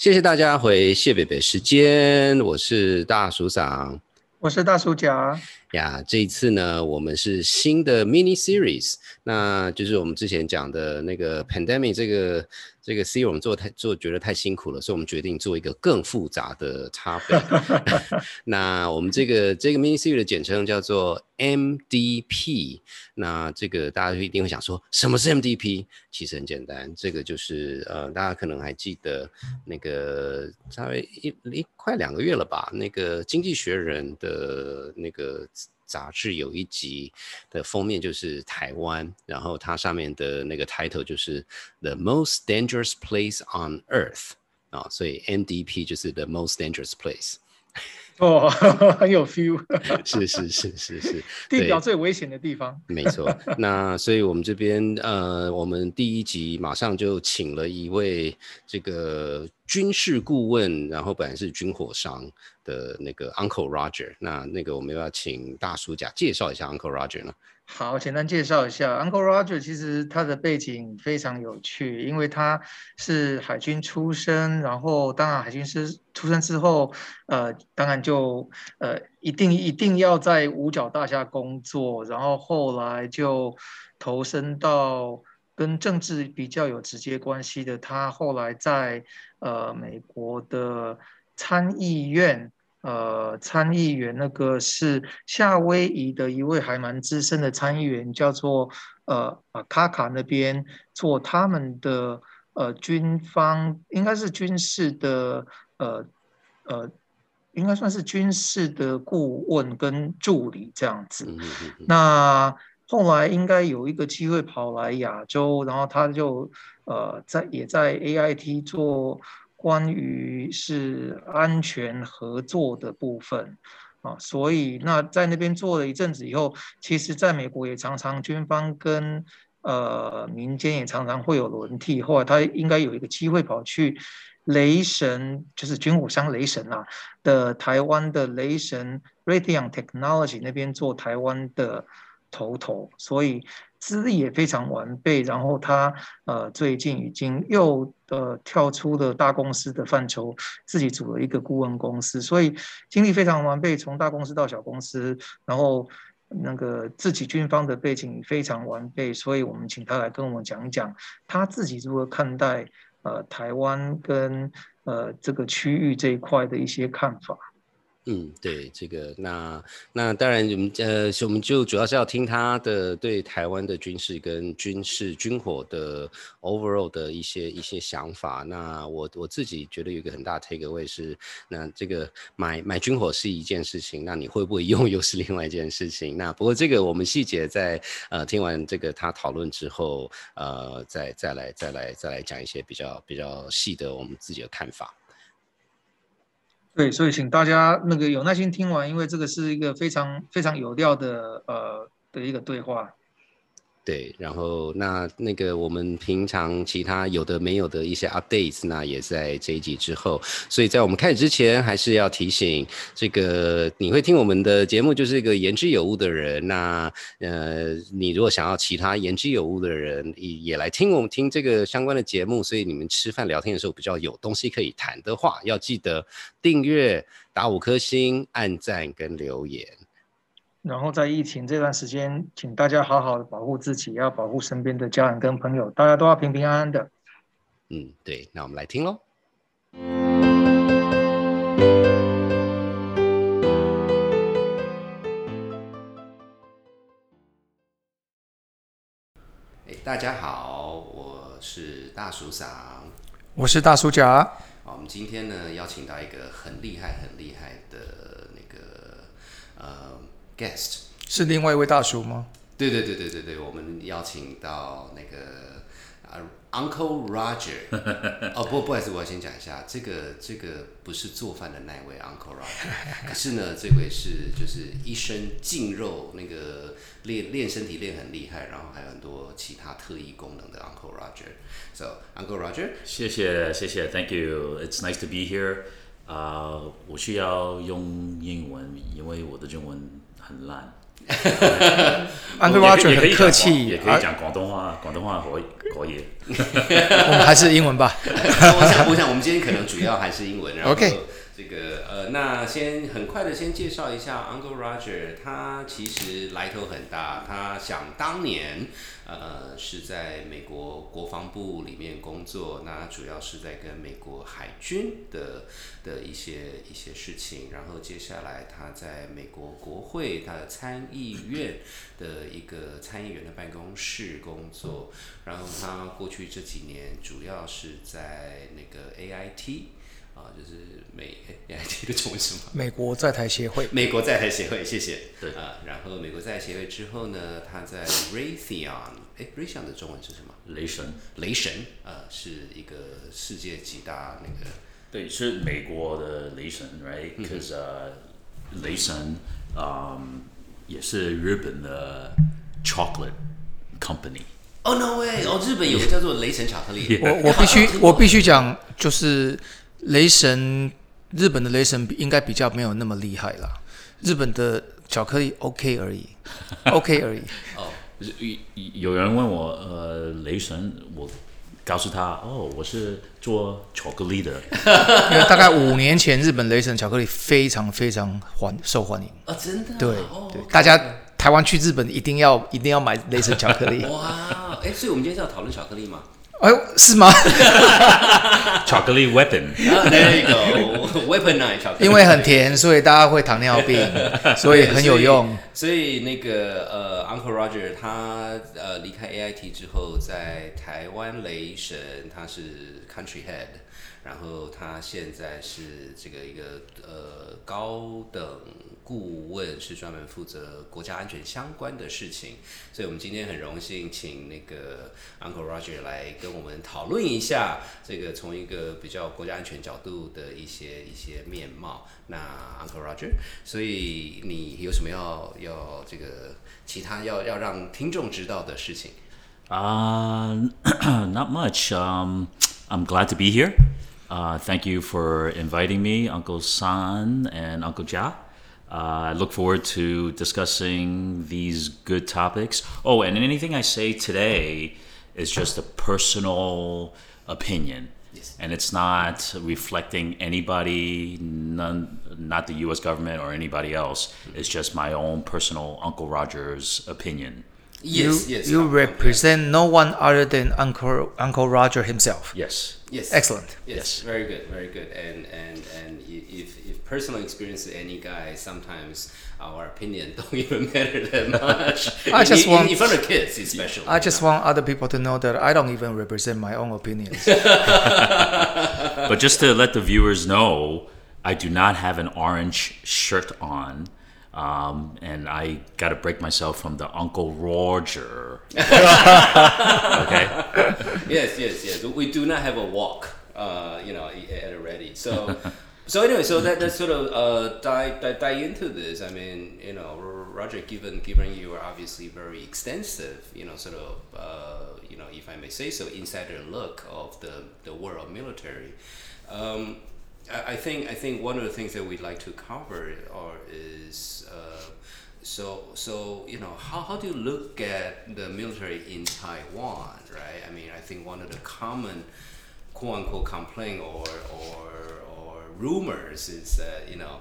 谢谢大家回谢北北时间，我是大叔长，我是大叔甲。呀。这一次呢，我们是新的 mini series，那就是我们之前讲的那个 pandemic 这个。这个 C 我们做太做觉得太辛苦了，所以我们决定做一个更复杂的插背。那我们这个这个 mini series 的简称叫做 MDP。那这个大家就一定会想说，什么是 MDP？其实很简单，这个就是呃，大家可能还记得那个稍微一一快两个月了吧，那个经济学人的那个。杂志有一集的封面就是台湾，然后它上面的那个 title 就是 The Most Dangerous Place on Earth 啊，所以 MDP 就是 The Most Dangerous Place。哦，很有 feel。是是是是是，地表最危险的地方。没错。那所以我们这边呃，我们第一集马上就请了一位这个军事顾问，然后本来是军火商的那个 Uncle Roger。那那个我们要请大叔甲介绍一下 Uncle Roger 呢？好，简单介绍一下，Uncle Roger 其实他的背景非常有趣，因为他是海军出身，然后当然海军是出身之后，呃，当然就呃一定一定要在五角大厦工作，然后后来就投身到跟政治比较有直接关系的，他后来在呃美国的参议院。呃，参议员那个是夏威夷的一位还蛮资深的参议员，叫做呃啊卡卡那边做他们的呃军方，应该是军事的呃呃，应该算是军事的顾问跟助理这样子。那后来应该有一个机会跑来亚洲，然后他就呃在也在 AIT 做。关于是安全合作的部分啊，所以那在那边做了一阵子以后，其实在美国也常常军方跟呃民间也常常会有轮替。后来他应该有一个机会跑去雷神，就是军火商雷神啊的台湾的雷神 Radion Technology 那边做台湾的头头，所以。资历也非常完备，然后他呃最近已经又呃跳出了大公司的范畴，自己组了一个顾问公司，所以经历非常完备，从大公司到小公司，然后那个自己军方的背景非常完备，所以我们请他来跟我们讲讲他自己如何看待呃台湾跟呃这个区域这一块的一些看法。嗯，对这个，那那当然，我们呃，我们就主要是要听他的对台湾的军事跟军事军火的 overall 的一些一些想法。那我我自己觉得有一个很大 take away 是，那这个买买军火是一件事情，那你会不会用 又是另外一件事情。那不过这个我们细节在呃听完这个他讨论之后，呃，再再来再来再来讲一些比较比较细的我们自己的看法。对，所以请大家那个有耐心听完，因为这个是一个非常非常有料的呃的一个对话。对，然后那那个我们平常其他有的没有的一些 updates，那也在这一集之后。所以在我们开始之前，还是要提醒这个你会听我们的节目，就是一个言之有物的人。那呃，你如果想要其他言之有物的人也也来听我们听这个相关的节目，所以你们吃饭聊天的时候比较有东西可以谈的话，要记得订阅、打五颗星、按赞跟留言。然后在疫情这段时间，请大家好好的保护自己，要保护身边的家人跟朋友，大家都要平平安安的。嗯，对，那我们来听喽。大家好，我是大叔桑，我是大叔甲。好，我们今天呢邀请到一个很厉害、很厉害的那个呃。Guest 是另外一位大叔吗？对对对对对对，我们邀请到那个啊 Uncle Roger。哦不不好意思，我要先讲一下，这个这个不是做饭的那位 Uncle Roger，可是呢，这位是就是一身劲肉，那个练练身体练很厉害，然后还有很多其他特异功能的 Uncle Roger。So Uncle Roger，谢谢谢谢，Thank you，It's nice to be here。啊，我需要用英文，因为我的中文。很烂，安哥 Roger 很客气，也可以讲广东话，广东话可以可以。我们还是英文吧。我想，我想我们今天可能主要还是英文。然后 OK 这个呃，那先很快的先介绍一下 Uncle Roger，他其实来头很大。他想当年呃是在美国国防部里面工作，那主要是在跟美国海军的的一些一些事情。然后接下来他在美国国会他的参议院的一个参议员的办公室工作。然后他过去这几年主要是在那个 AIT 啊，就是美你还记得中文是什么？美国在台协会，美国在台协会，谢谢。对啊，然后美国在台协会之后呢，他在 Raytheon，哎，Raytheon 的中文是什么？雷神，雷神啊，是一个世界几大那个对，是美国的雷神，right？Because、呃，雷神，嗯，也是日本的 chocolate company。哦、no way！哦，日本有个叫做雷神巧克力。我我必须 我必须讲，就是雷神，日本的雷神应该比较没有那么厉害啦。日本的巧克力 OK 而已，OK 而已。有有人问我，呃，雷神，我告诉他，哦，我是做巧克力的。因为大概五年前，日本雷神巧克力非常非常欢受欢迎。哦，真的啊、对哦对，大家台湾去日本一定要一定要买雷神巧克力。哇，哎，所以我们今天是要讨论巧克力吗？哎呦，是吗？巧克力 weapon，啊，There you go，weaponize 巧克 力。因为很甜，所以大家会糖尿病，所以很有用。所以。所以那个呃，Uncle Roger 他呃离开 AIT 之后，在台湾雷神他是 Country Head，然后他现在是这个一个呃高等顾问，是专门负责国家安全相关的事情。所以我们今天很荣幸请那个 Uncle Roger 来跟我们讨论一下这个从一个比较国家安全角度的一些一些面貌。那 Uncle Roger，所以你有什么要要这个其他要要让听众知道的事情？Uh, not much. Um, I'm glad to be here. Uh, thank you for inviting me, Uncle San and Uncle Jia. Uh, I look forward to discussing these good topics. Oh, and anything I say today is just a personal opinion. Yes. And it's not reflecting anybody, none, not the U.S. government or anybody else. It's just my own personal Uncle Roger's opinion. Yes, you, yes. you Uncle- represent no one other than Uncle Uncle Roger himself. Yes. Yes. Excellent. Yes, Yes. very good, very good. And and and if if personal experience to any guy, sometimes our opinion don't even matter that much. I In- just in, want- in front of kids, especially. I just want other people to know that I don't even represent my own opinions. But just to let the viewers know, I do not have an orange shirt on. Um, and I got to break myself from the Uncle Roger. okay? yes, yes, yes. We do not have a wok, uh, you know, at a ready. So, so anyway, so that that sort of uh, dive, dive dive into this. I mean, you know, Roger, given given you are obviously very extensive, you know, sort of, uh, you know, if I may say so, insider look of the the world military. Um, I think I think one of the things that we'd like to cover or is uh, so so you know how, how do you look at the military in Taiwan, right? I mean, I think one of the common quote unquote complaint or or or rumors is that you know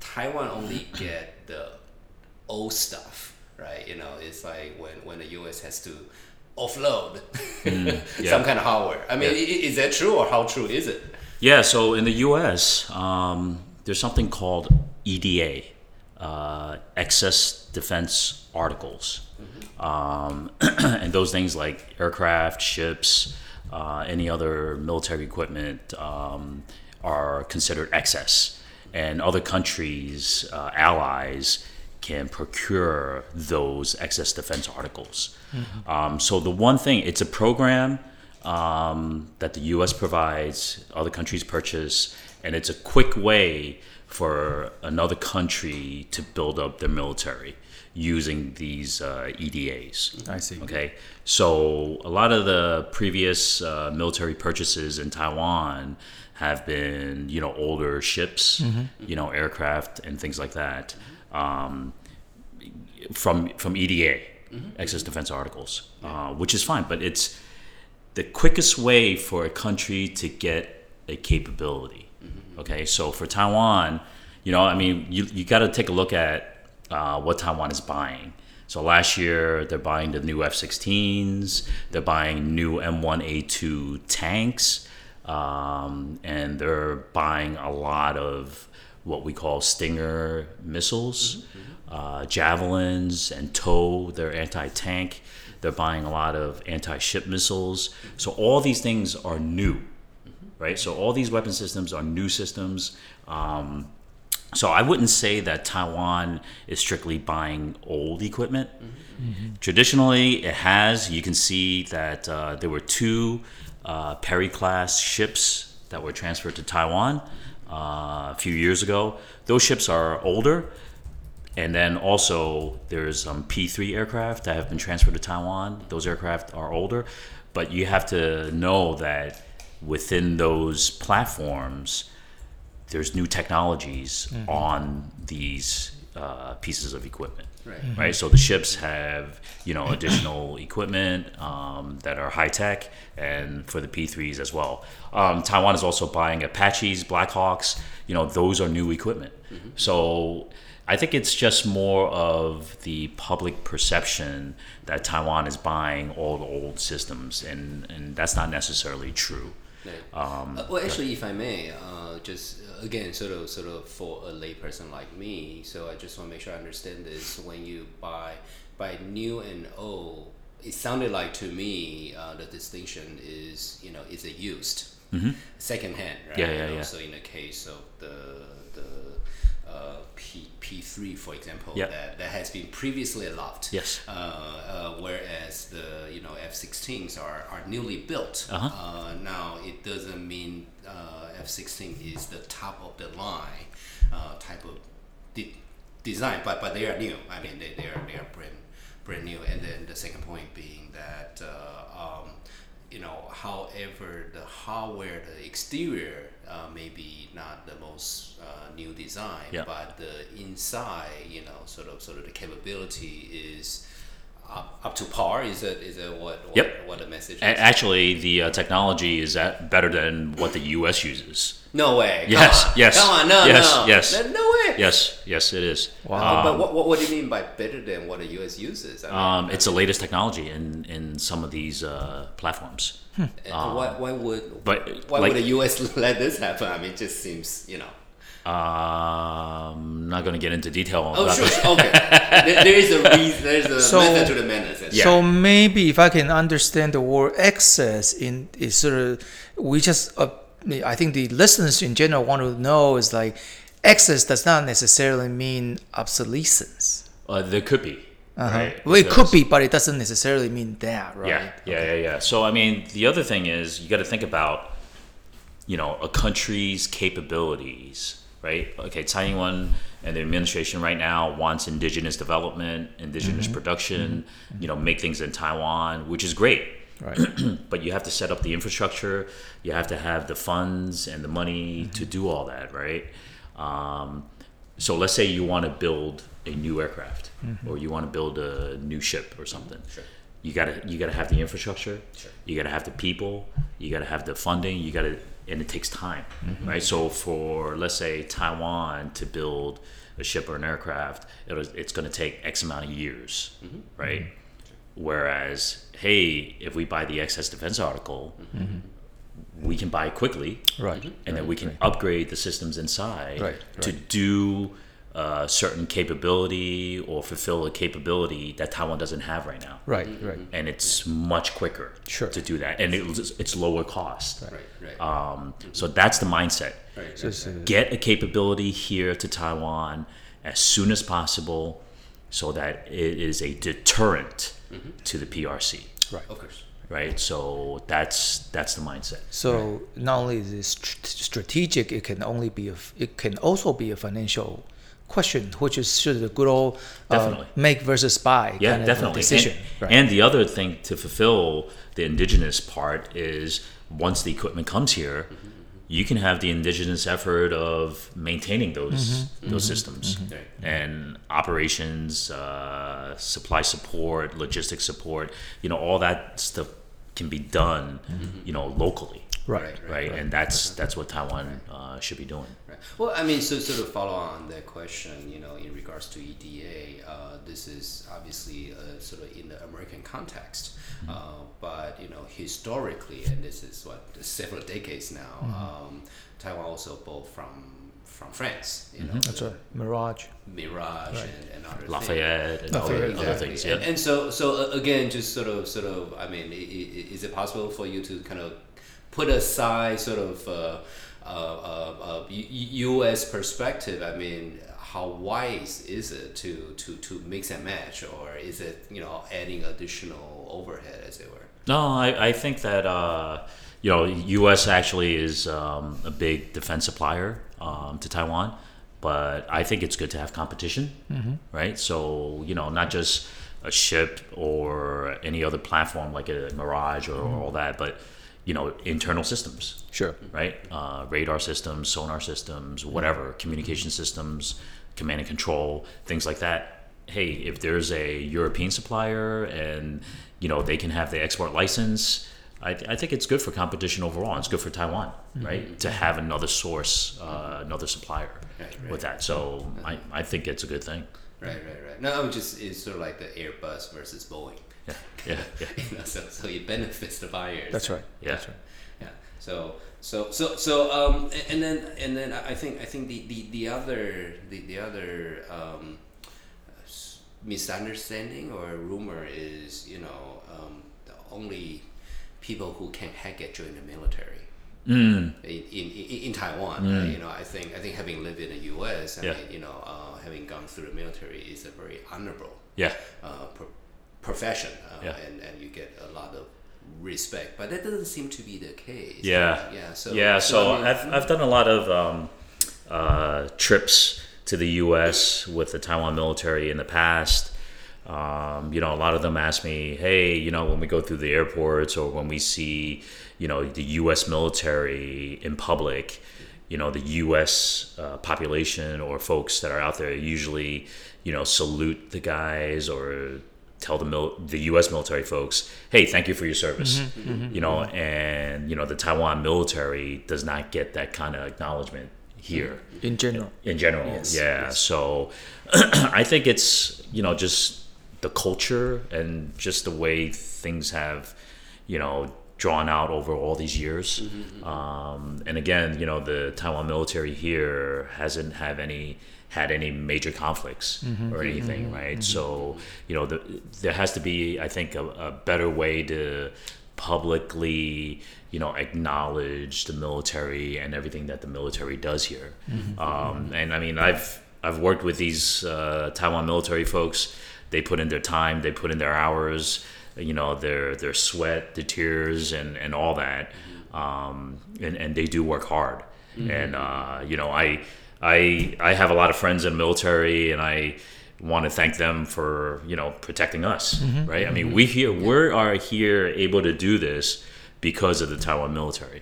Taiwan only get the old stuff, right? You know, it's like when when the U.S. has to offload yeah. some kind of hardware. I mean, Yeah. is that true or how true is it? Yeah, so in the US, um, there's something called EDA, uh, Excess Defense Articles. Um, and those things like aircraft, ships, uh, any other military equipment um, are considered excess. And other countries, uh, allies, can procure those excess defense articles. Um, so the one thing, it's a program um, that the U.S. provides, other countries purchase, and it's a quick way for another country to build up their military using these uh, EDAs. I see. Okay, so a lot of the previous uh, military purchases in Taiwan have been, you know, older ships, you know, aircraft and things like that, um, from from EDA, excess defense articles, uh, which is fine, but it's the quickest way for a country to get a capability. Okay, so for Taiwan, you know, I mean, you, you got to take a look at uh, what Taiwan is buying. So last year, they're buying the new F 16s, they're buying new M1A2 tanks, um, and they're buying a lot of what we call Stinger missiles, uh, javelins, and TOW, their anti tank. They're buying a lot of anti ship missiles. So all these things are new, right? So all these weapon systems are new systems. Um, so I wouldn't say that Taiwan is strictly buying old equipment. Traditionally, it has. You can see that uh, there were two uh, Perry class ships that were transferred to Taiwan uh, a few years ago. Those ships are older. And then also, there's um, P3 aircraft that have been transferred to Taiwan. Those aircraft are older. But you have to know that within those platforms, there's new technologies on these uh, pieces of equipment Right. right so the ships have you know additional equipment um, that are high tech and for the p3s as well um, taiwan is also buying apaches blackhawks you know those are new equipment so i think it's just more of the public perception that taiwan is buying all the old systems and, and that's not necessarily true Right. Uh, well, actually, if I may, uh, just uh, again, sort of, sort of, for a layperson like me, so I just want to make sure I understand this. When you buy buy new and old, it sounded like to me uh, the distinction is, you know, is it used, second hand, right? Yeah, yeah, yeah. So in the case of the the uh, P P three, for example, Yeah. that, that has been previously allowed. Yes. Uh, uh, whereas the you know F-16s are, are newly built. Uh-huh. Uh, now it doesn't mean uh, F-16 is the top of the line uh, type of de- design, but but they are new. I mean they, they are they are brand brand new. And then the second point being that uh, um, you know however the hardware, the exterior uh, may be not the most uh, new design, Yeah. but the inside you know sort of sort of the capability is. Up, up to par is it is it what what, Yep. what the message is? Actually the uh, technology is at better than what the us uses No way. Come Yes, on. yes, Come on, no, yes, no. yes. No, no way. yes yes it is Wow. Um, but what, what, what do you mean by better than what the US uses? I mean, Um, it's the latest technology in, in some of these uh, platforms. uh, why, why would but, why like- would the US let this happen? I mean, it just seems you know. Um, I'm not going to get into detail on Oh, that. sure. sure, Okay. there, there is a reason. There is a So- method to the madness. Yeah. So maybe if I can understand the word excess in is sort of we just uh, I think the listeners in general want to know is like excess does not necessarily mean obsolescence. Uh, there could be. Right? Well, it could be, but it doesn't necessarily mean that, right? Yeah, yeah, yeah, yeah. So I mean, the other thing is you got to think about, you know, a country's capabilities, right? Okay, Taiwan and the administration right now wants indigenous development, indigenous mm-hmm. production, mm-hmm. you know, make things in Taiwan, which is great. Right. but you have to set up the infrastructure, you have to have the funds and the money mm-hmm. to do all that, right? Um, so let's say you want to build a new aircraft or you want to build a new ship or something. Sure. You gotta you gotta have the infrastructure. Sure. You gotta have the people. You gotta have the funding. You gotta and it takes time, mm-hmm. right? So for let's say Taiwan to build a ship or an aircraft, it'll, it's going to take X amount of years, mm-hmm. right? Mm-hmm. Whereas, hey, if we buy the excess defense article, we can buy it quickly, Right. and then we can upgrade the systems inside Right, to do uh, certain capability or fulfill a capability that Taiwan doesn't have right now. Right, right. And it's much quicker Sure. to do that, and it, it's lower cost. Right, right, Um, so that's the mindset. right, So, right. so- Get a capability here to Taiwan as soon as possible, so that it is a deterrent to the PRC. Right, of course. Right. So that's that's the mindset. So not only is it st- strategic, it can only be a, f- it can also be a financial question, which is sort of the good old uh, Definitely. make versus buy Yeah, kind of definitely. decision. And, right. and the other thing to fulfill the indigenous part is once the equipment comes here, you can have the indigenous effort of maintaining those those systems Right. and operations, uh, supply support, logistics support. You know, all that stuff can be done, you know, locally, Right, right? And that's that's what Taiwan uh, should be doing. Right. Well, I mean, so sort of follow on that question, you know, in regards to EDA, uh, this is obviously uh, sort of in the American context, Mm-hmm. uh, but you know, historically, and this is what several decades now, Mm-hmm. um, Taiwan also bought from from France, you know, Mm-hmm. That's right. Mirage. Mirage and, and other things. Lafayette and Lafayette, other, other things. And, Yeah. and so, so uh, again, just sort of, sort of. I mean, i- i- is it possible for you to kind of put aside sort of uh, uh, uh, uh, U.S. perspective? I mean, how wise is it to to to mix and match, or is it you know adding additional overhead, as it were? No, I, I think that uh, you know U.S. actually is um, a big defense supplier um, to Taiwan, but I think it's good to have competition, right? So you know, not just a ship or any other platform like a Mirage or all that, but you know, internal systems, Sure. right? Uh, radar systems, sonar systems, whatever, communication systems, command and control, things like that. Hey, if there's a European supplier and you know they can have the export license, I, I think it's good for competition overall. and It's good for Taiwan, right, to have another source, uh, another supplier Right, with that. So I, I think it's a good thing. Right, right, right. No, it just it's sort of like the Airbus versus Boeing. Yeah, yeah, yeah. you know, so so it benefits the buyers. That's right. Yeah. That's right. Yeah. So so so so um and then and then I think I think the the, the other the the other um misunderstanding or rumor is you know um the only people who can hack it join the military. Mm, In, in, in Taiwan, uh, you know, I think I think having lived in the U.S., I Yeah. mean, you know, uh, having gone through the military is a very honorable yeah, uh, profession, uh, Yeah. and and you get a lot of respect. But that doesn't seem to be the case. Yeah. yeah. So yeah, so, I mean, I've, I've done a lot of um, uh, trips to the U.S. with the Taiwan military in the past. Um, you know, a lot of them ask me, hey, you know, when we go through the airports or when we see, you know, the U.S. military in public, you know, the U.S. Uh, population or folks that are out there usually, you know, salute the guys or tell the mil- the U.S. military folks, "Hey, thank you for your service." Mm-hmm, mm-hmm, mm-hmm. You know, and you know the Taiwan military does not get that kind of acknowledgement here In general. in general. Yes, yeah. So I think it's you know just the culture and just the way things have you know drawn out over all these years. Mm-hmm, mm-hmm. Um, and again, you know the Taiwan military here hasn't have any had any major conflicts mm-hmm, or anything, right? So you know the, there has to be, I think, a, a better way to publicly you know acknowledge the military and everything that the military does here. Um, and i mean i've i've worked with these uh, taiwan military folks. They put in their time they put in their hours you know their their sweat the tears and and all that. Um, and and they do work hard. And uh, you know i i i have a lot of friends in the military and i want to thank them for you know protecting us right? I mean we here we are here able to do this because of the taiwan military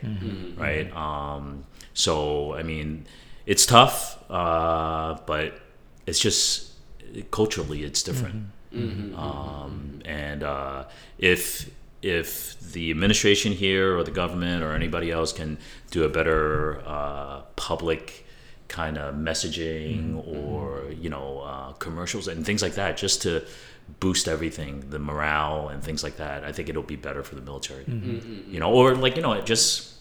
right? Um, so i mean it's tough uh, but it's just culturally it's different um, and uh, if if the administration here or the government or anybody else can do a better uh, public kind of messaging or you know uh, commercials and things like that just to boost everything the morale and things like that i think it'll be better for the military you know or like you know it just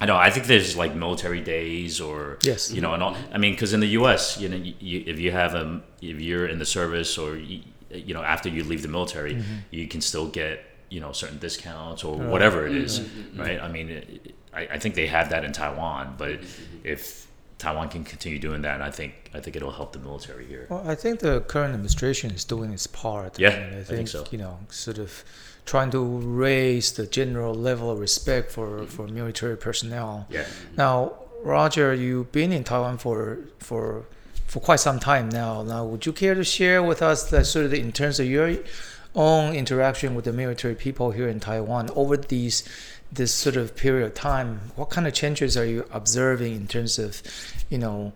I know. I think there's like military days, or Yes. you know, and all. I mean, because in the U.S., you know, you, you, if you have a, if you're in the service, or you, you know, after you leave the military, mm-hmm. you can still get you know certain discounts or whatever it is, mm-hmm. Mm-hmm. right? I mean, it, I, I think they have that in Taiwan, but if Taiwan can continue doing that, I think I think it'll help the military here. Well, I think the current administration is doing its part. Yeah, and I think so. You know, sort of trying to raise the general level of respect for, for military personnel. Yeah. Now, Roger, you've been in Taiwan for for for quite some time now. Now, would you care to share with us that sort of in terms of your own interaction with the military people here in Taiwan over these this sort of period of time? What kind of changes are you observing in terms of, you know,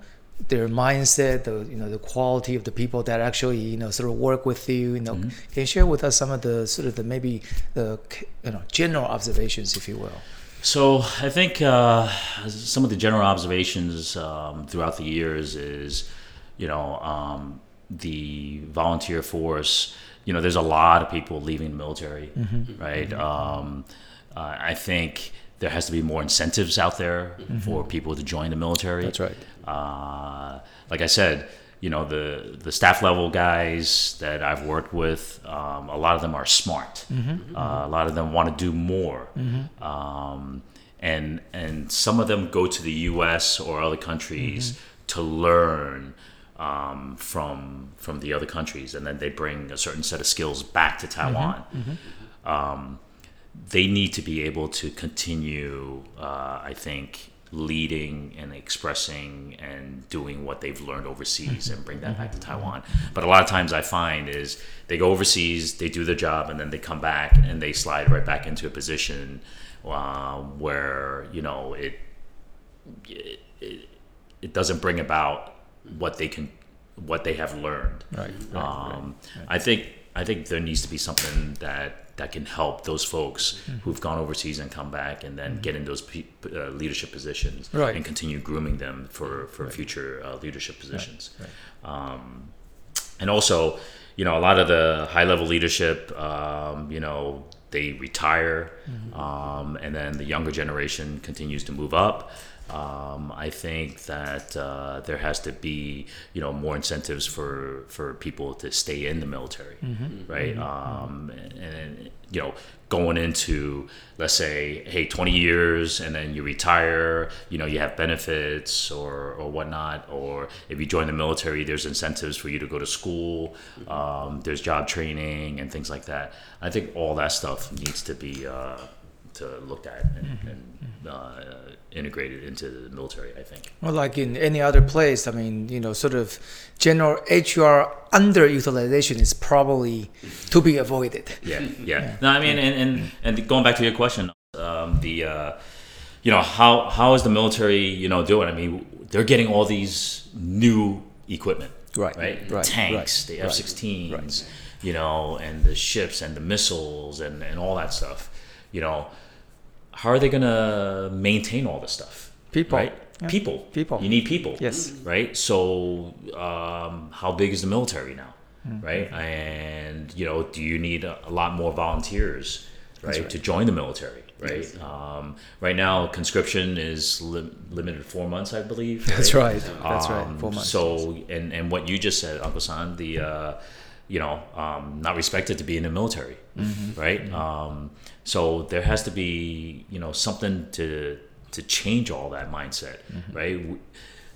their mindset, the you know the quality of the people that actually you know sort of work with you. You know, can you share with us some of the sort of the maybe the you know general observations, if you will? So I think uh, some of the general observations um, throughout the years is, you know, um, the volunteer force. You know, there's a lot of people leaving the military, right? Um, uh, I think there has to be more incentives out there for people to join the military. That's right. Uh, like I said, you know the the staff level guys that I've worked with, um, a lot of them are smart. Uh, a lot of them want to do more, um, and and some of them go to the U.S. or other countries to learn um, from from the other countries, and then they bring a certain set of skills back to Taiwan. Um, they need to be able to continue, uh, I think, leading and expressing and doing what they've learned overseas and bring that back to Taiwan. But a lot of times I find is they go overseas, they do their job, and then they come back and they slide right back into a position uh, where you know it it it doesn't bring about what they can what they have learned. Right, right, um, I think I think there needs to be something that that can help those folks who've gone overseas and come back and then get in those pe- uh, leadership positions Right. and continue grooming them for for future uh, leadership positions. Um, and also, you know, a lot of the high level leadership, um, you know, they retire, um, and then the younger generation continues to move up. Um, I think that uh, there has to be, you know, more incentives for for people to stay in the military, right? Um, and, and you know, going into let's say, hey, 20 years, and then you retire, you know, you have benefits or or whatnot, or if you join the military, there's incentives for you to go to school, um, there's job training and things like that. I think all that stuff needs to be. Uh, to look at and, and uh, integrated into the military, I think. Well, like in any other place, I mean, you know, sort of general HR underutilization is probably to be avoided. Yeah, yeah. No, I mean, and, and and going back to your question, um, the uh, you know how how is the military you know doing? I mean, they're getting all these new equipment, Right, Right, right, tanks, right, the right, F-16s, you know, and the ships and the missiles and and all that stuff. You know, how are they gonna maintain all this stuff? People. right? Yeah. People, People. You need people, Yes. right? So, um, how big is the military now, Mm-hmm. right? And you know, do you need a, a lot more volunteers, right, to join the military, right? Um, right now, conscription is lim- limited four months, I believe. That's right. That's Um, right. Four months. So, and and what you just said, Uncle San, the uh, you know, um, not respected to be in the military, Mm-hmm. right? Um, so there has to be you know something to to change all that mindset, Mm-hmm. right? W-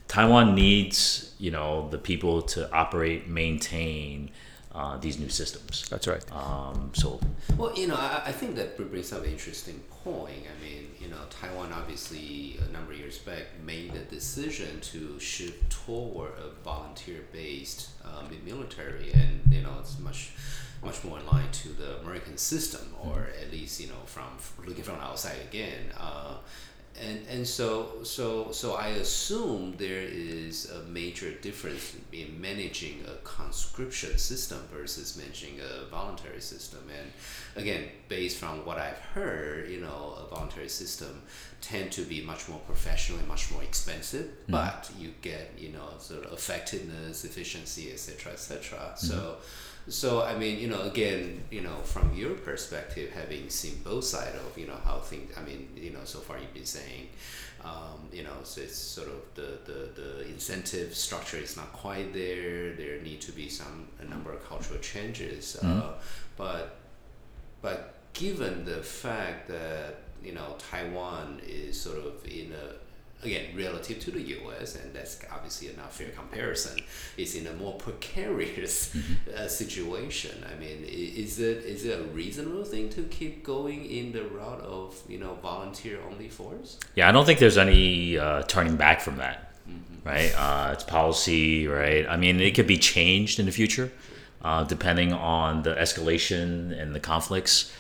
Taiwan needs you know the people to operate, maintain uh, these new systems. That's right. Um, so Well, you know, I, I think that brings up an interesting point. I mean, you know, Taiwan obviously a number of years back made the decision to shift toward a volunteer-based um, military, and you know, it's much much more in line to the American system, or at least you know, from looking from outside again. Uh, and and so so so I assume there is a major difference in managing a conscription system versus managing a voluntary system. And again, based from what I've heard, you know, a voluntary system tend to be much more professional and much more expensive, but you get you know sort of effectiveness, efficiency, etc., etc. So. So I mean, you know, again, you know, from your perspective, having seen both sides of, you know, how things. I mean, you know, so far you've been saying, um, you know, so it's sort of the, the, the incentive structure is not quite there. There need to be some a number of cultural changes. Uh, but but given the fact that you know Taiwan is sort of in a again relative to the U.S. and that's obviously a not fair comparison, is in a more precarious uh, situation. I mean, is it is it a reasonable thing to keep going in the route of you know volunteer only force? Yeah, I don't think there's any uh, turning back from that, right? Uh, it's policy, right? I mean, it could be changed in the future, uh, depending on the escalation and the conflicts.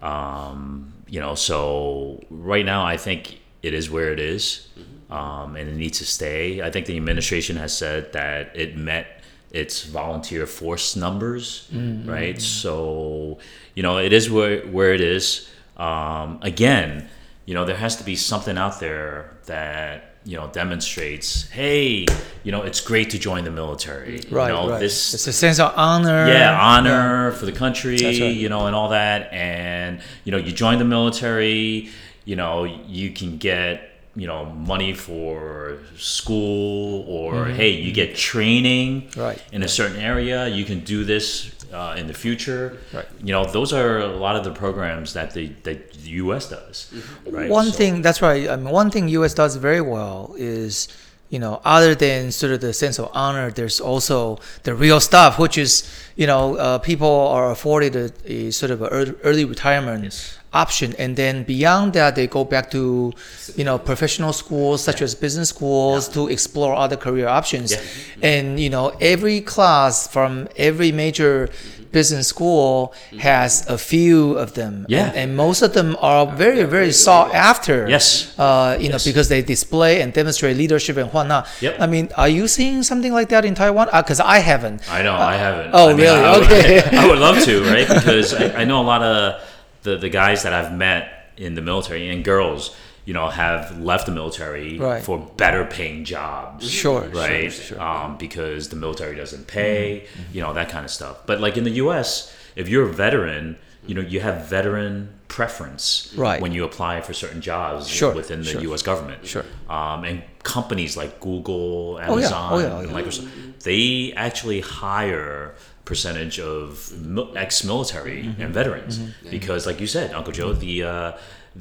Um, you know, so right now, I think it is where it is, um, and it needs to stay. I think the administration has said that it met its volunteer force numbers, right? So, you know, it is where where it is. Um, again, you know, there has to be something out there that you know demonstrates, hey, you know, it's great to join the military. Right, you know, right. This it's a sense of honor. yeah honor for the country right. you know and all that and you know you join the military you know you can get you know money for school or hey you get training Mm-hmm. Right. in a certain area you can do this uh, in the future Right. you know those are a lot of the programs that the that the us does right One So- thing that's right. I mean, one thing U.S. does very well is, you know, other than sort of the sense of honor, there's also the real stuff, which is, you know, uh, people are afforded a, a sort of a early retirement Yes. Option, and then beyond that, they go back to, you know, professional schools such as business schools to explore other career options, Yeah. Mm-hmm. and you know, every class from every major mm-hmm. business school mm-hmm. has a few of them, Yeah. and, and most of them are very, very sought after. Yes. Uh, you know, because they display and demonstrate leadership and whatnot. Yep. I mean, are you seeing something like that in Taiwan? Uh, because I haven't. I know, I haven't. oh, I mean, really? I would- Okay. I would love to, right? Because I, I know a lot of the, the guys that I've met in the military and girls, you know, have left the military Right. for better paying jobs. Sure, sure, Right. sure. Um, because the military doesn't pay, you know, that kind of stuff. But like in the U.S., if you're a veteran, you know, you have veteran preference Right. when you apply for certain jobs Sure, within the sure. U.S. government. Sure. Um, and companies like Google, Oh, yeah. Amazon, Oh, yeah. Oh, yeah. Microsoft, they actually hire percentage of ex-military Mm-hmm. and veterans. Because, like you said, Uncle Joe, the uh,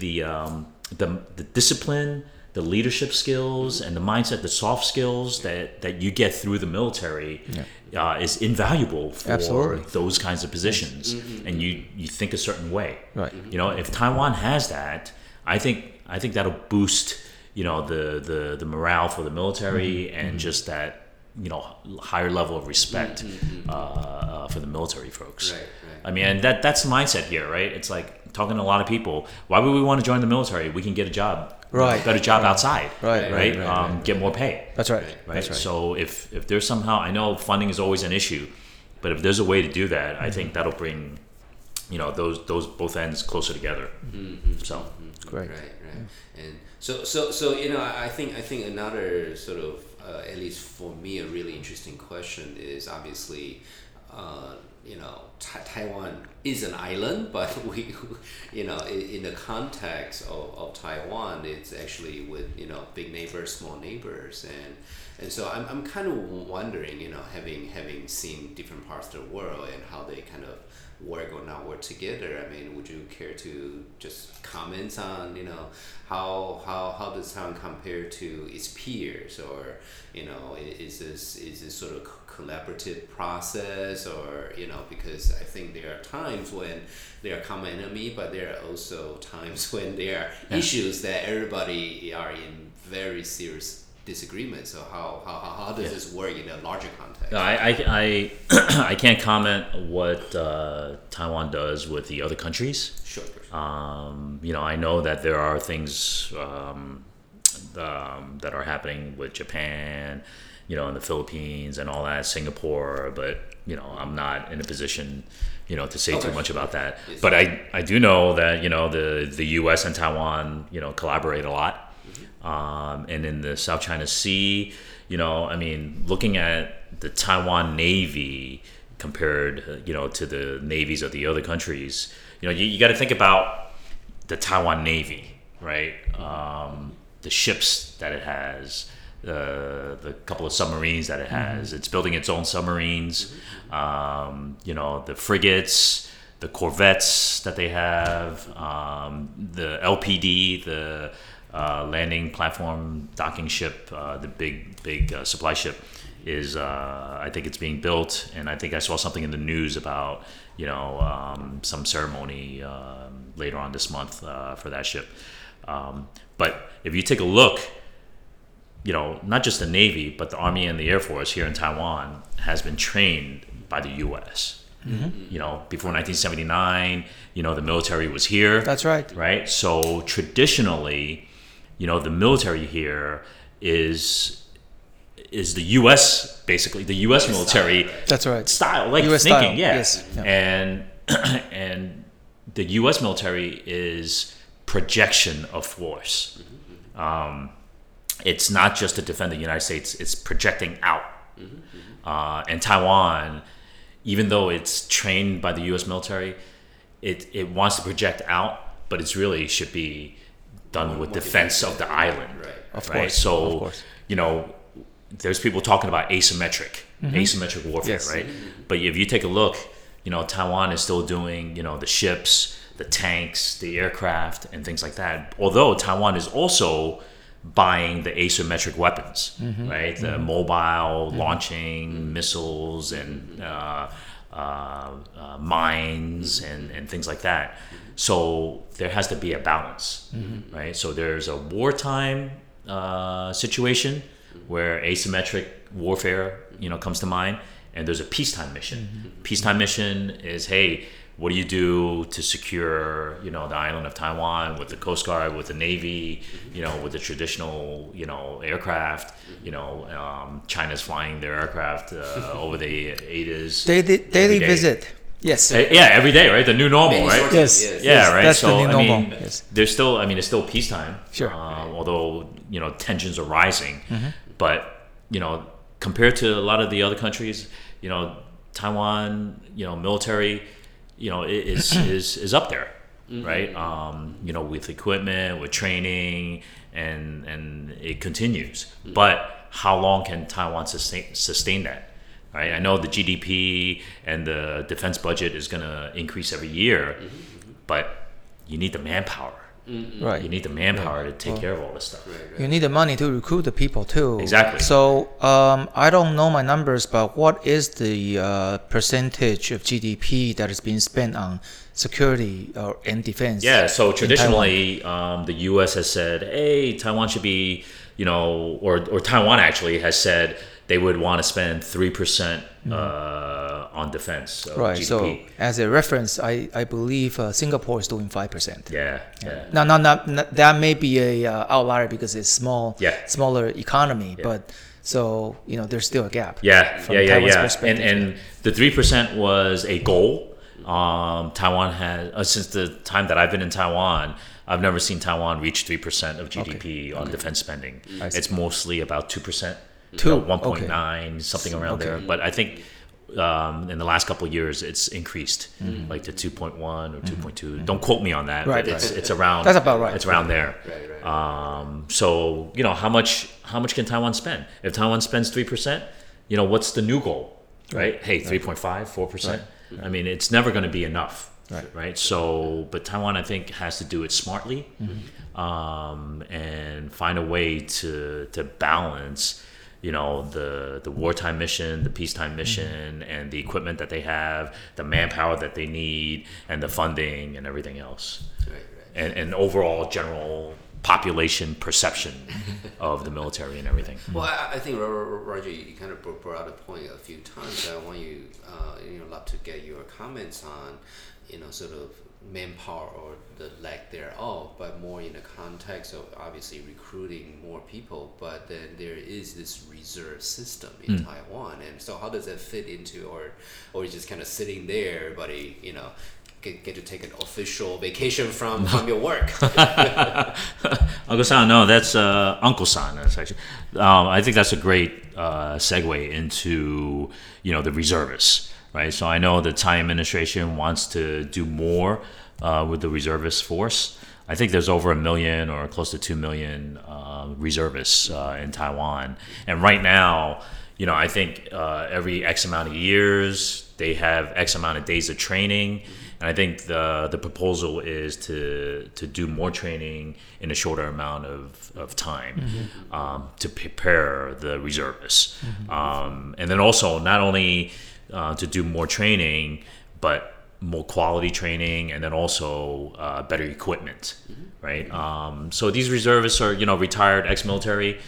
the um, the the discipline, the leadership skills, and the mindset, the soft skills that that you get through the military. Uh, is invaluable for Absolutely. those kinds of positions, and you you think a certain way. Right. You know, if Taiwan has that, I think I think that'll boost you know the the, the morale for the military and just that you know higher level of respect uh, uh, for the military folks. Right, right. I mean, and that that's the mindset here, right? It's like talking to a lot of people. Why would we want to join the military? We can get a job, Right. A better job outside, Right, Right, right, right, um, get more pay, That's right. right? That's right. So if if there's somehow, I know funding is always an issue, but if there's a way to do that, I think that'll bring, you know, those those both ends closer together. So. Great. Right, right. And so, so, so you know, I I think I think another sort of, uh, at least for me, a really interesting question is obviously, uh, you know, Ta Taiwan is an island, but we, you know, in, in the context of, of Taiwan, it's actually with you know big neighbors, small neighbors, and and so I'm, I'm kind of wondering, you know, having having seen different parts of the world and how they kind of work or not work together. I mean, would you care to just comment on, you know, how how how does Taiwan compare to its peers, or you know, is this is this sort of collaborative process, or you know, because I think there are times when they are common enemy, but there are also times when there are issues that everybody are in very serious disagreement. So how how, how, how does Yeah. this work in a larger context? No, I, I, I, I can't comment what uh, Taiwan does with the other countries. Sure. Um, you know, I know that there are things um, um, that are happening with Japan, you know, in the Philippines and all that, Singapore, but you know, I'm not in a position, you know, to say too much about that. Yes. But I, I do know that you know the the U.S. and Taiwan, you know, collaborate a lot, um, and in the South China Sea, you know, I mean, looking at the Taiwan Navy compared, you know, to the navies of the other countries, you know, you, you got to think about the Taiwan Navy, right? Um, the ships that it has, uh, the couple of submarines that it has. It's building its own submarines. Um, you know, the frigates, the corvettes that they have, um, the LPD, the uh, landing platform docking ship, uh, the big big uh, supply ship is uh, I think it's being built, and I think I saw something in the news about you know um, some ceremony um, later on this month uh, for that ship. Um, but if you take a look, you know not just the Navy but the Army and the Air Force here in Taiwan has been trained by the U.S. You know, before 1979, you know the military was here That's right. right? So traditionally, you know, the military here is is the U.S. basically the U.S. military That's right. style, like US thinking, style, yeah. yes, yeah. And and the U.S. military is projection of force. Um, it's not just to defend the United States; it's projecting out. Uh, and Taiwan, even though it's trained by the U.S. military, it it wants to project out, but it's really should be done with defense of the island, Right. Of right? course, So of course. you know, there's people talking about asymmetric, asymmetric warfare, Mm-hmm. Yes. right? But if you take a look, you know, Taiwan is still doing, you know, the ships, the tanks, the aircraft, and things like that. Although Taiwan is also buying the asymmetric weapons, Mm-hmm. right? The mobile launching missiles and uh, uh, uh, mines and, and things like that. So there has to be a balance, right? So there's a wartime uh, situation where asymmetric warfare, you know, comes to mind, and there's a peacetime mission. Peacetime mission is, hey, what do you do to secure, you know, the island of Taiwan with the Coast Guard, with the Navy, you know, with the traditional, you know, aircraft. You know, um, China's flying their aircraft uh, over the ADIZ. Daily, daily every day. visit. Yes. Uh, yeah, every day, right? The new normal, Many right? sources, Yes. Yeah, Yes, right. that's so the new I mean, yes. there's still. I mean, it's still peacetime. Sure. Uh, although you know tensions are rising, Mm-hmm. but you know compared to a lot of the other countries, you know Taiwan, you know military, you know is is is up there, mm-hmm. right? Um, you know with equipment, with training, and and it continues. Mm-hmm. But how long can Taiwan sustain sustain that? Right? I know the GDP and the defense budget is going to increase every year, mm-hmm. but you need the manpower. Right. You need the manpower to take care of all this stuff. You need the money to recruit the people too. Exactly. So um, I don't know my numbers, but what is the uh, percentage of GDP that is being spent on security or and defense? Yeah, so traditionally, um, the U.S. has said, "Hey, Taiwan should be," you know, or or Taiwan actually has said they would want to spend three percent uh, on defense. Of Mm-hmm. Right. GDP. So as a reference, I I believe uh, Singapore is doing five percent. yeah, yeah, Now, now, now, now, that may be a uh, outlier because it's small, Yeah. smaller economy, but so you know there's still a gap. yeah, from yeah, yeah, Taiwan's yeah. And perspective. and the three percent was a goal. Um, Taiwan has uh, since the time that I've been in Taiwan. I've never seen Taiwan reach three percent of GDP on defense spending. It's mostly about two percent, Two, one point okay. nine, something around Okay. there. But I think um, in the last couple of years, it's increased, Mm-hmm. like to two point one or two point two. Don't quote me on that, Right, but it's right. it's around. That's about right. It's around there. Right, right. Um, so you know how much how much can Taiwan spend? If Taiwan spends three percent, you know what's the new goal, right? Hey, 3.5, 4 percent. I mean, it's never going to be enough, Right. Right. So, but Taiwan, I think, has to do it smartly, Mm-hmm. um, and find a way to to balance. You know the the wartime mission, the peacetime mission, and the equipment that they have, the manpower that they need, and the funding and everything else Right, right. and, and overall general population perception of the military and everything. Well, I, I think Ro- Ro- Roger, you kind of brought, brought out a point a few times. I want you, uh, you know, love to get your comments on, you know, sort of manpower or the lack thereof, but more in the context of obviously recruiting more people. But then there is this reserve system in Taiwan, and so how does that fit into, or, or just kind of sitting there, everybody, you know. Get, get to take an official vacation from, from your work. Uncle San, no, that's uh, Uncle San. That's actually, um, I think that's a great uh, segue into you know the reservists, right? So I know the Tsai administration wants to do more uh, with the reservist force. I think there's over a million or close to two million uh, reservists uh, in Taiwan, and right now, you know, I think uh, every X amount of years they have X amount of days of training. And I think the the proposal is to to do more training in a shorter amount of, of time um, to prepare the reservists, um, and then also not only uh, to do more training, but more quality training, and then also uh, better equipment, right? Um, so these reservists are you know retired ex-military.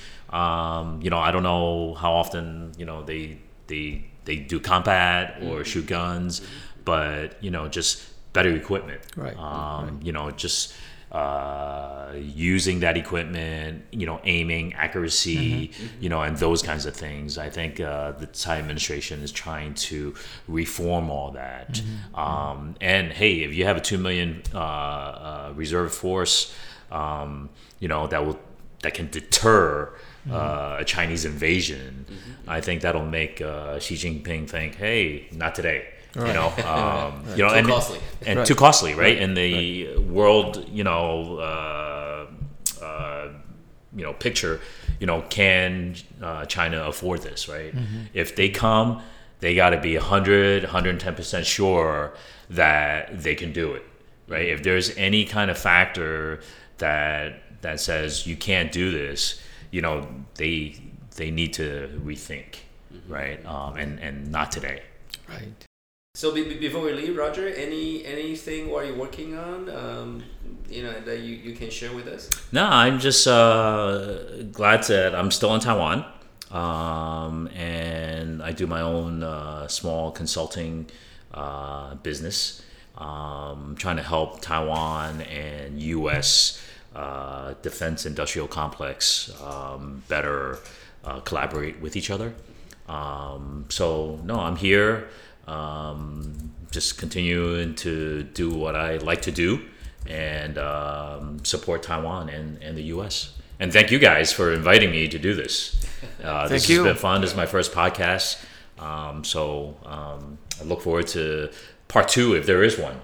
Um, you know I don't know how often you know they they they do combat or shoot guns, but you know just better equipment. Right, Um, You know just uh, using that equipment, you know, aiming, accuracy, you know, and those kinds of things. I think uh, the Tsai administration is trying to reform all that. Um, and hey, if you have a two million uh, uh, reserve force, um, you know, that will that can deter uh, a Chinese invasion, I think that'll make uh, Xi Jinping think, "Hey, not today." You know, um, you know, Too and, costly. and too costly, right? In the world, you know, uh, uh, you know, picture, you know, can uh, China afford this, right? If they come, they got to be 100, 110 percent sure that they can do it, right? If there's any kind of factor that that says you can't do this, you know, they they need to rethink, right? Um, and and not today. Right. So be, be- before we leave, Roger, any anything what are you working on? Um, you know that you, you can share with us. No, I'm just uh, glad that I'm still in Taiwan, um, and I do my own uh, small consulting uh, business, um, trying to help Taiwan and U.S. Uh, defense industrial complex um, better uh, collaborate with each other. Um, so no, I'm here, um, just continuing to do what I like to do and um, support Taiwan and, and the U.S. And thank you guys for inviting me to do this. Uh, this Thank you. has been fun. This is my first podcast, um, so um, I look forward to part two if there is one.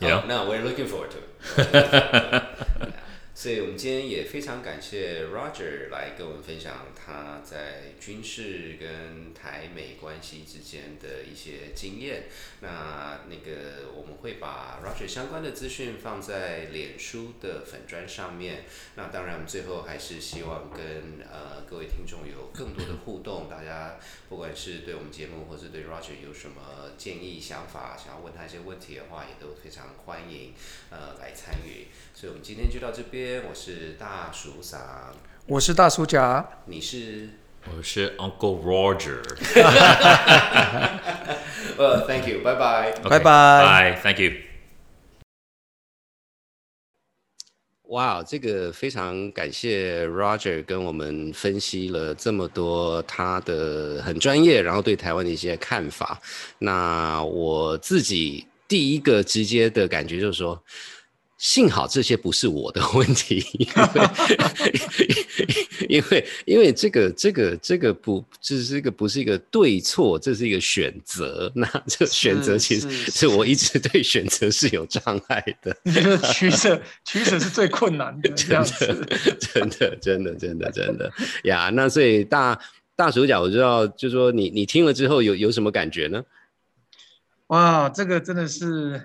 You know. Oh, no, we're looking forward to it. 所以，我们今天也非常感谢 Roger 来跟我们分享他在军事跟台美关系之间的一些经验。那那个我们会把 Roger 相关的资讯放在脸书的粉砖上面。那当然，我们最后还是希望跟呃各位听众有更多的互动。大家不管是对我们节目，或是对 Roger 有什么建议、想法，想要问他一些问题的话，也都非常欢迎呃来参与。所以，我们今天就到这边。我是大叔桑，我是大叔甲，你是我是 Uncle Roger。呃，Thank you，拜拜。拜拜 Bye. Thank you. 哇这个非常感谢 Roger 跟我们分析了这么多他的很专业，然后对台湾的一些看法。那我自己第一个直接的感觉就是说。幸好这些不是我的问题，因为 因为因为这个这个这个不，这是一个不是一个对错，这是一个选择。那这选择其实是是我一直对选择是有障碍的。你觉得取舍取舍是最困难的 这样子。真的，真的，真的，真的呀。那所以大大主角，我知道，就说你你听了之后有有什么感觉呢？哇，这个真的是，我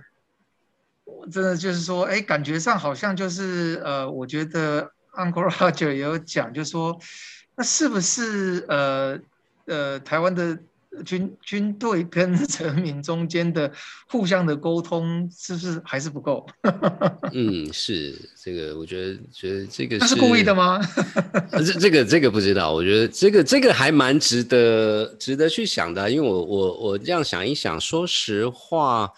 真的就是说，哎，感觉上好像就是呃，我觉得 Uncle Roger 也有讲，就说那是不是呃呃台湾的军军队跟 人民中间的互相的沟通，是不是还是不够？嗯，是这个，我觉得觉得这个那是故意的吗？呃这这个这个不知道，我觉得这个这个还蛮值得值得去想的啊，因为我我我这样想一想，说实话，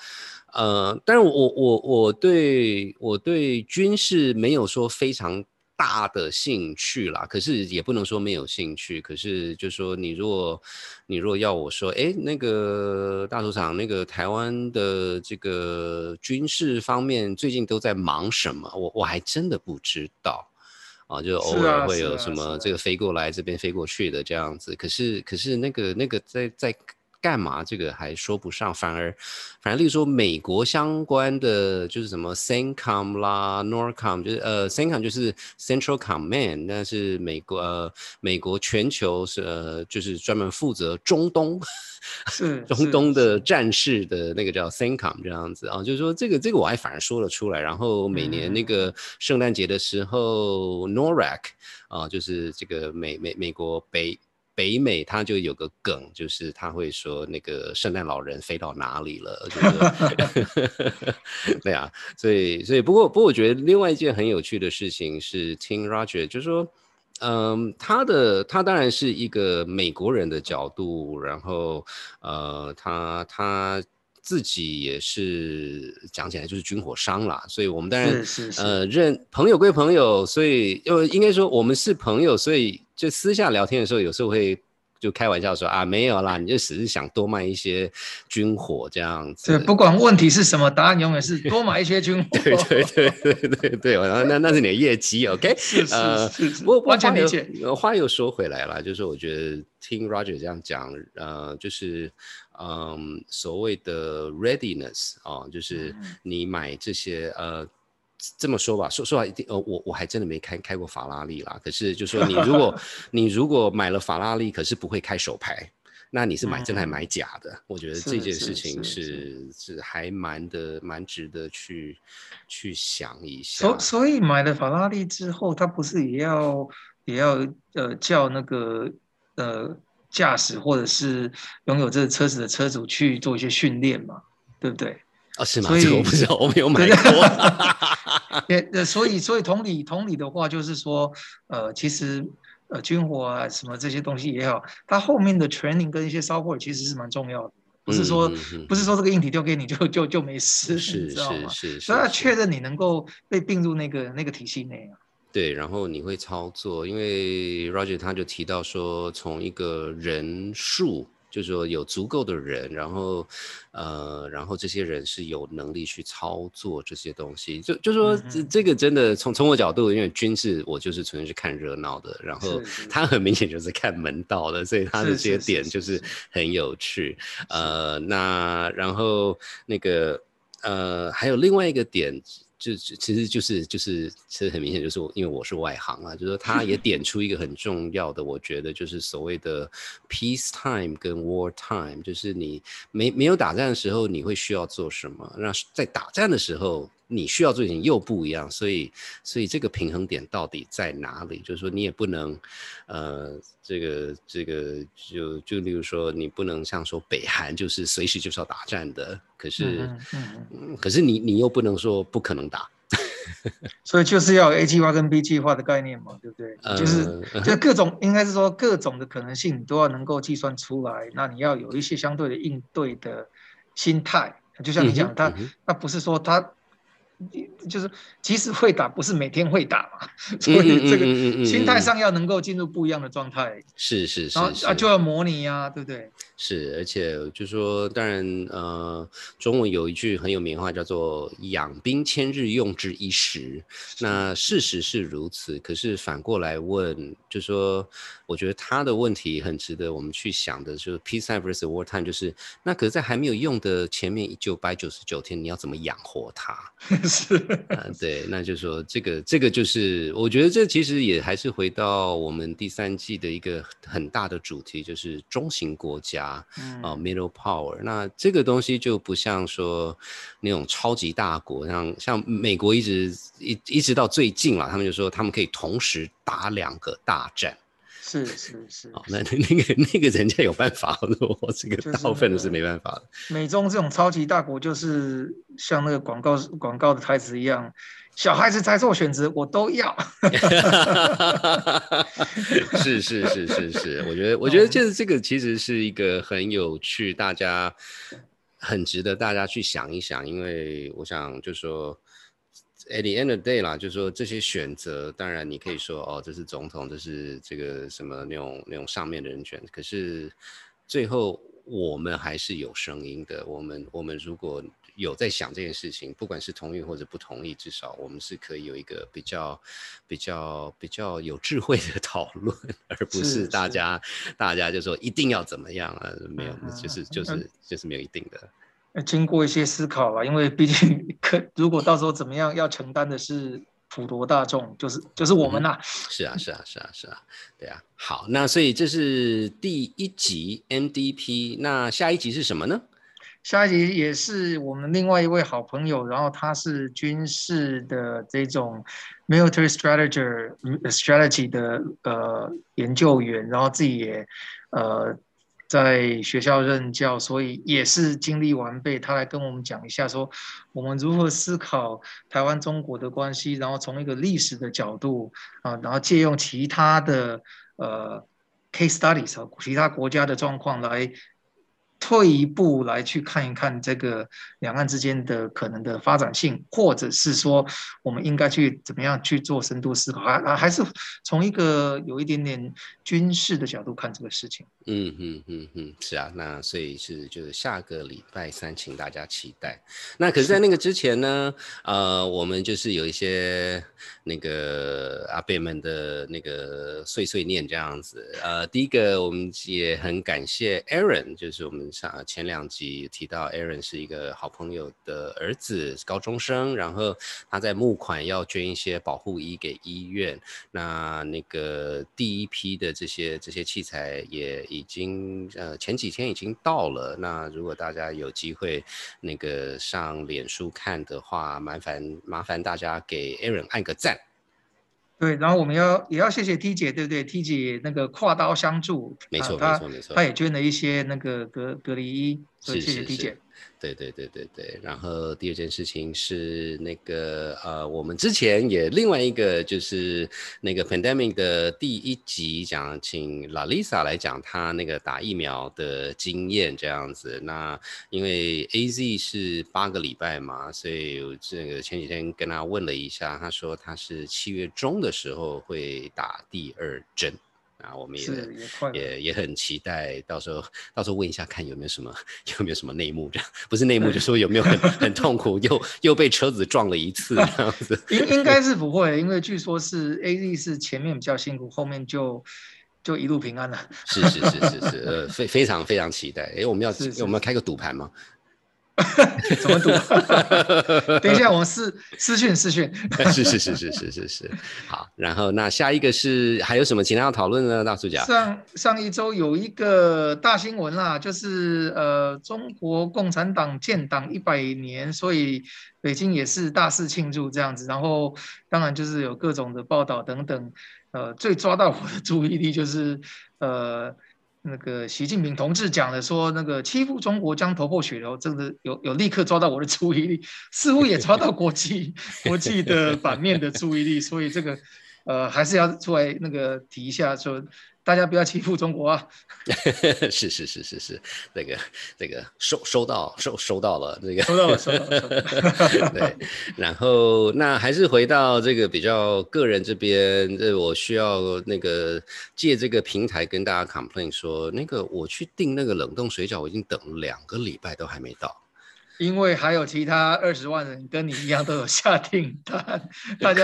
呃，但是我我我对我对军事没有说非常大的兴趣啦，可是也不能说没有兴趣，可是就说你如果你如果要我说，哎，那个大组长，那个台湾的这个军事方面最近都在忙什么？我我还真的不知道。啊，就偶尔会有什么这个飞过来这边飞过去的这样子，可是可是那个那个在在干嘛？这个还说不上，反而反而例如说美国相关的就是什么 CENTCOM 啦、NORCOM，就是呃 CENTCOM 就是 Central Command，那是美国呃美国全球是呃就是专门负责中东。是中东的战士的那个叫 CENTCOM 这样子啊，就是说这个这个我还反而说了出来，然后每年那个圣诞节的时候，NORAC 啊，就是这个美美美国北。北美他就有个梗，就是他会说那个圣诞老人飞到哪里了，就是 对啊，所以所以不过不过我觉得另外一件很有趣的事情是听 Roger 就是说，嗯，他的他当然是一个美国人的角度，然后呃，他他自己也是讲起来就是军火商啦，所以我们当然呃认朋友归朋友，所以又应该说我们是朋友，所以就私下聊天的时候，有时候会就开玩笑说啊没有啦，你就只是想多卖一些军火这样子。对，不管问题是什么，答案永远是多买一些军 火。对对对对对对，然后那那是你的业绩，OK？是是呃是是，不过不完全理解。呃话又说回来了，就是我觉得听 Roger 这样讲，呃，就是嗯所谓的 readiness 啊、就是嗯你买这些呃。这么说吧，说说来一定，呃，我我还真的没开开过法拉利啦。可是就说你如果 你如果买了法拉利，可是不会开手牌，那你是买真还嗯买假的？我觉得是这件事情是是是还蛮的蛮值得去去想一下所。所以买了法拉利之后，他不是也要也要呃叫那个呃驾驶或者是拥有这个车子的车主去做一些训练嘛，对不对？哦，是吗？所以这个我不知道，我没有买过。也呃，所以所以同理同理的话，就是说，呃，其实呃军火啊什么这些东西也好，它后面的 training 跟一些 software 其实是蛮重要的，不是说、嗯嗯嗯不是说这个硬体丢给你就就就没事，你是知道吗？是是，所以要是确认你能够被并入那个那个体系内啊。对，然后你会操作，因为 Roger 他就提到说，从一个人数，就是说有足够的人，然后呃，然后这些人是有能力去操作这些东西，就就说这嗯。这个真的从从我角度，因为军事我就是纯粹是看热闹的，然后他很明显就是看门道的，所以他的这些点就是是。很有趣。呃，那然后那个呃，还有另外一个点，就其实就是就是其实很明显就是我，因为我是外行啊，就是说他也点出一个很重要的，我觉得就是所谓的 peace time 跟 war time，就是你没没有打仗的时候，你会需要做什么？那在打仗的时候。你需要做的事情又不一样，所以所以这个平衡点到底在哪里？就是说你也不能，呃，这个这个就就例如说你不能像说北韩就是随时就是要打战的，可是、可是你你又不能说不可能打，所以就是要 A 计划跟 B 计划的概念嘛，对不对？就是呃 就各种应该是说各种的可能性你都要能够计算出来，那你要有一些相对的应对的心态。就像你讲，他嗯哼他不是说他就是即使会打，不是每天会打嘛，所以这个心态上要能够进入不一样的状态，是是是然后啊就要模拟呀，对不对？是，而且就说，当然，呃，中文有一句很有名的话，叫做“养兵千日，用之一时”。那事实是如此，可是反过来问，就说，我觉得他的问题很值得我们去想的，就是 peace time versus war time，就是那可是，在还没有用的前面九百九十九天，你要怎么养活它？是，啊，对，那就说这个这个就是，我觉得这其实也还是回到我们第三季的一个很大的主题，就是中型国家啊、嗯 middle power。那这个东西就不像说那种超级大国，像像美国一直一一直到最近了，他们就说他们可以同时打两个大战。是是是哦，，那那那个那个人家有办法，我这个就是大部分的是没办法的。美中这种超级大国，就是像那个广告广告的台词一样，小孩子才做选择，我都要。是是是是是，我觉得我觉得这这个其实是一个很有趣，大家很值得大家去想一想，因为我想就说。At the end of day 啦，就是说这些选择，当然你可以说哦，这是总统，这是这个什么那种那种上面的人选，可是最后我们还是有声音的。我们我们如果有在想这件事情，不管是同意或者不同意，至少我们是可以有一个比较比较比较有智慧的 讨论，而不是是大是家大家就说一定要怎么样啊，没有，嗯就是嗯就是就是没有一定的。经过一些思考吧，因为毕竟可如果到时候怎么样，要承担的是普罗大众，就是就是我们呐、是啊，是啊，是啊，是啊，对啊。好，那所以这是第一集 MDP，那下一集是什么呢？下一集也是我们另外一位好朋友，然后他是军事的这种 military strategy strategy 的呃研究员，然后自己也呃在学校任教，所以也是经历完备。他来跟我们讲一下，说我们如何思考台湾中国的关系，然后从一个历史的角度啊，然后借用其他的呃 case studies 啊，其他国家的状况来。退一步来去看一看这个两岸之间的可能的发展性，或者是说我们应该去怎么样去做深度思考，还还是从一个有一点点军事的角度看这个事情。嗯嗯嗯嗯，是啊，那所以是就是下个礼拜三，请大家期待。那可是，在那个之前呢，呃，我们就是有一些那个阿贝们的那个碎碎念这样子。呃，第一个，我们也很感谢 Aaron，就是我们上前两集提到 Aaron 是一个好朋友的儿子，高中生，然后他在募款要捐一些保护衣给医院。那那个第一批的这些这些器材也已经呃前几天已经到了。那如果大家有机会那个上脸书看的话，麻烦麻烦大家给 Aaron 按个赞。对，然后我们要也要谢谢 T 姐，对不对？T 姐那个跨刀相助，没错没错没错，她也捐了一些那个隔隔离衣，所以谢谢 T 姐。对对对对对，然后第二件事情是那个呃，我们之前也另外一个就是那个 pandemic 的第一集讲，请 Lalisa 来讲她那个打疫苗的经验这样子。那因为 AZ 是八个礼拜嘛，所以这个前几天跟他问了一下，他说他是七月中的时候会打第二针。啊，我们也也也很期待，到时候到时候问一下，看有没有什么有没有什么内幕，这样不是内幕，就说有没有很很痛苦，又又被车子撞了一次这样子。应应该是不会，因为据说是 A Z 是前面比较辛苦，后面就就一路平安了。是是是是是，呃，非非常非常期待。哎，我们要我们要开个赌盘吗？怎么赌？等一下，我们私私讯私讯。是是是是是是是。好，然后那下一个是还有什么其他要讨论呢？大叔讲。上上一周有一个大新闻啦，就是呃，中国共产党建党一百年，所以北京也是大肆庆祝这样子。然后当然就是有各种的报道等等。呃，最抓到我的注意力就是呃。那个习近平同志讲的说，那个欺负中国将头破血流，真的有有立刻抓到我的注意力，似乎也抓到国际 国际的版面的注意力，所以这个呃还是要出来那个提一下说。大家不要欺负中国啊！是是是是是，那个那个收收到收收到了这个收到了收到了。对，然后那还是回到这个比较个人这边，这我需要那个借这个平台跟大家 complain 说，那个我去订那个冷冻水饺，我已经等两个礼拜都还没到，因为还有其他二十万人跟你一样都有下订单，大家。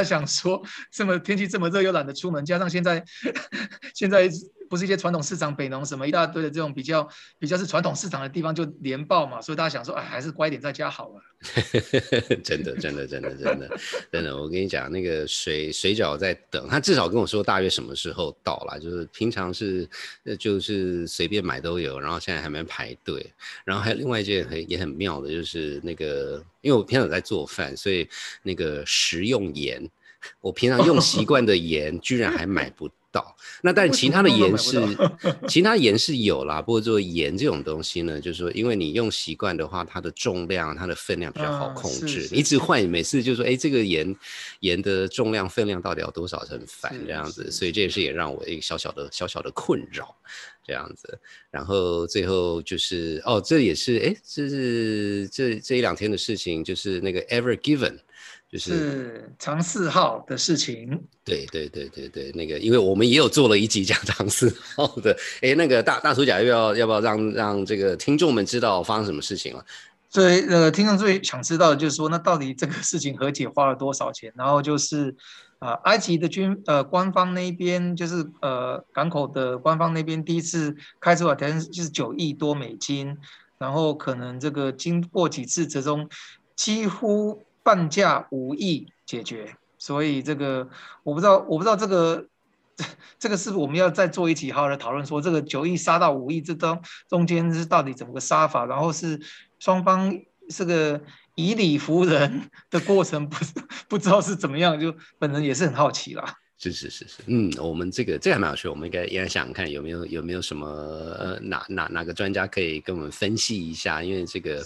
他想说，这么天气这么热，又懒得出门，加上现在 现在不是一些传统市场，北农什么一大堆的这种比较比较是传统市场的地方就连爆嘛，所以大家想说，哎，还是乖点在家好了。真的，真的，真的，真的，真的，我跟你讲，那个水水饺在等，他至少跟我说大约什么时候到了，就是平常是就是随便买都有，然后现在还没排队。然后还有另外一件很也很妙的，就是那个，因为我平常在做饭，所以那个食用盐。我平常用习惯的盐，居然还买不到。那但其他的盐是，其他盐是有啦。不过做盐这种东西呢，就是说，因为你用习惯的话，它的重量、它的分量比较好控制。你一直换，每次就说，哎，这个盐盐的重量、分量到底要多少，很烦这样子。所以这也是也让我一个小小的小小的困扰，这样子。然后最后就是，哦，这也是，哎，这是这这一两天的事情，就是那个 Ever Given。就是长四号的事情。对对对对对，那个，因为我们也有做了一集讲长四号的。哎，那个大大叔甲要不要要不要让让这个听众们知道发生什么事情了？所以呃，听众最想知道的就是说，那到底这个事情和解花了多少钱？然后就是啊，埃及的军呃官方那边就是呃港口的官方那边第一次开出来，条件就是九亿多美金，然后可能这个经过几次折中，几乎。半价五亿解决，所以这个我不知道，我不知道这个这 这个是不是我们要再做一起好好的讨论，说这个九亿杀到五亿这中中间是到底怎么个杀法，然后是双方这个以理服人的过程，不不知道是怎么样，就本人也是很好奇啦。是是是是，嗯，我们这个这个还蛮有趣，我们应该应该想想看有没有有没有什么呃哪哪哪个专家可以跟我们分析一下，因为这个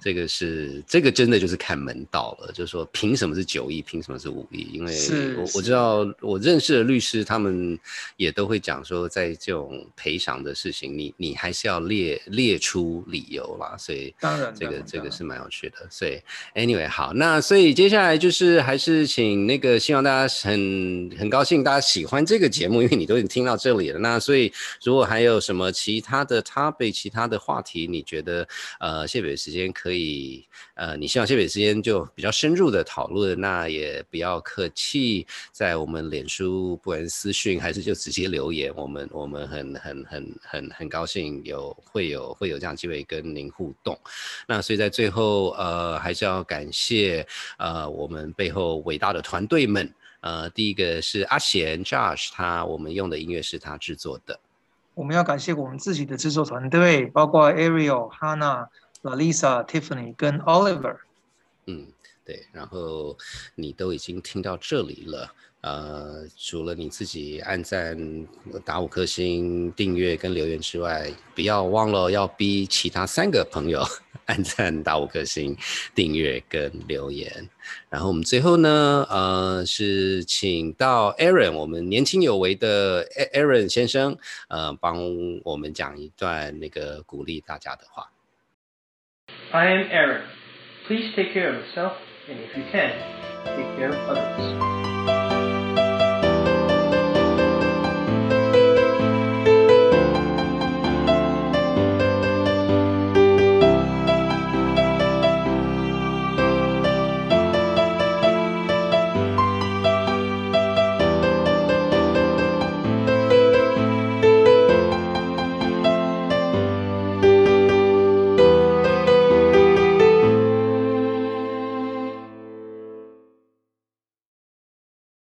这个是这个真的就是看门道了，就是说凭什么是九亿，凭什么是五亿？因为我我知道我认识的律师他们也都会讲说，在这种赔偿的事情，你你还是要列列出理由啦，所以当然这个这个是蛮有趣的，所以 anyway 好，那所以接下来就是还是请那个希望大家很很高。高兴大家喜欢这个节目，因为你都已经听到这里了。那所以如果还有什么其他的差别、其他的话题，你觉得呃谢北时间可以呃，你希望谢北时间就比较深入的讨论，那也不要客气，在我们脸书不管私讯还是就直接留言，我们我们很很很很很高兴有会有会有这样机会跟您互动。那所以在最后呃还是要感谢呃我们背后伟大的团队们。呃，第一个是阿贤 Josh，他我们用的音乐是他制作的。我们要感谢我们自己的制作团队，包括 Ariel、Hannah、Lalisa、Tiffany 跟 Oliver。嗯，对。然后你都已经听到这里了。呃，除了你自己按赞、打五颗星、订阅跟留言之外，不要忘了要逼其他三个朋友 按赞、打五颗星、订阅跟留言。然后我们最后呢，呃，是请到 Aaron，我们年轻有为的 Aaron 先生，呃，帮我们讲一段那个鼓励大家的话。I am Aaron. Please take care of yourself, and if you can, take care of others.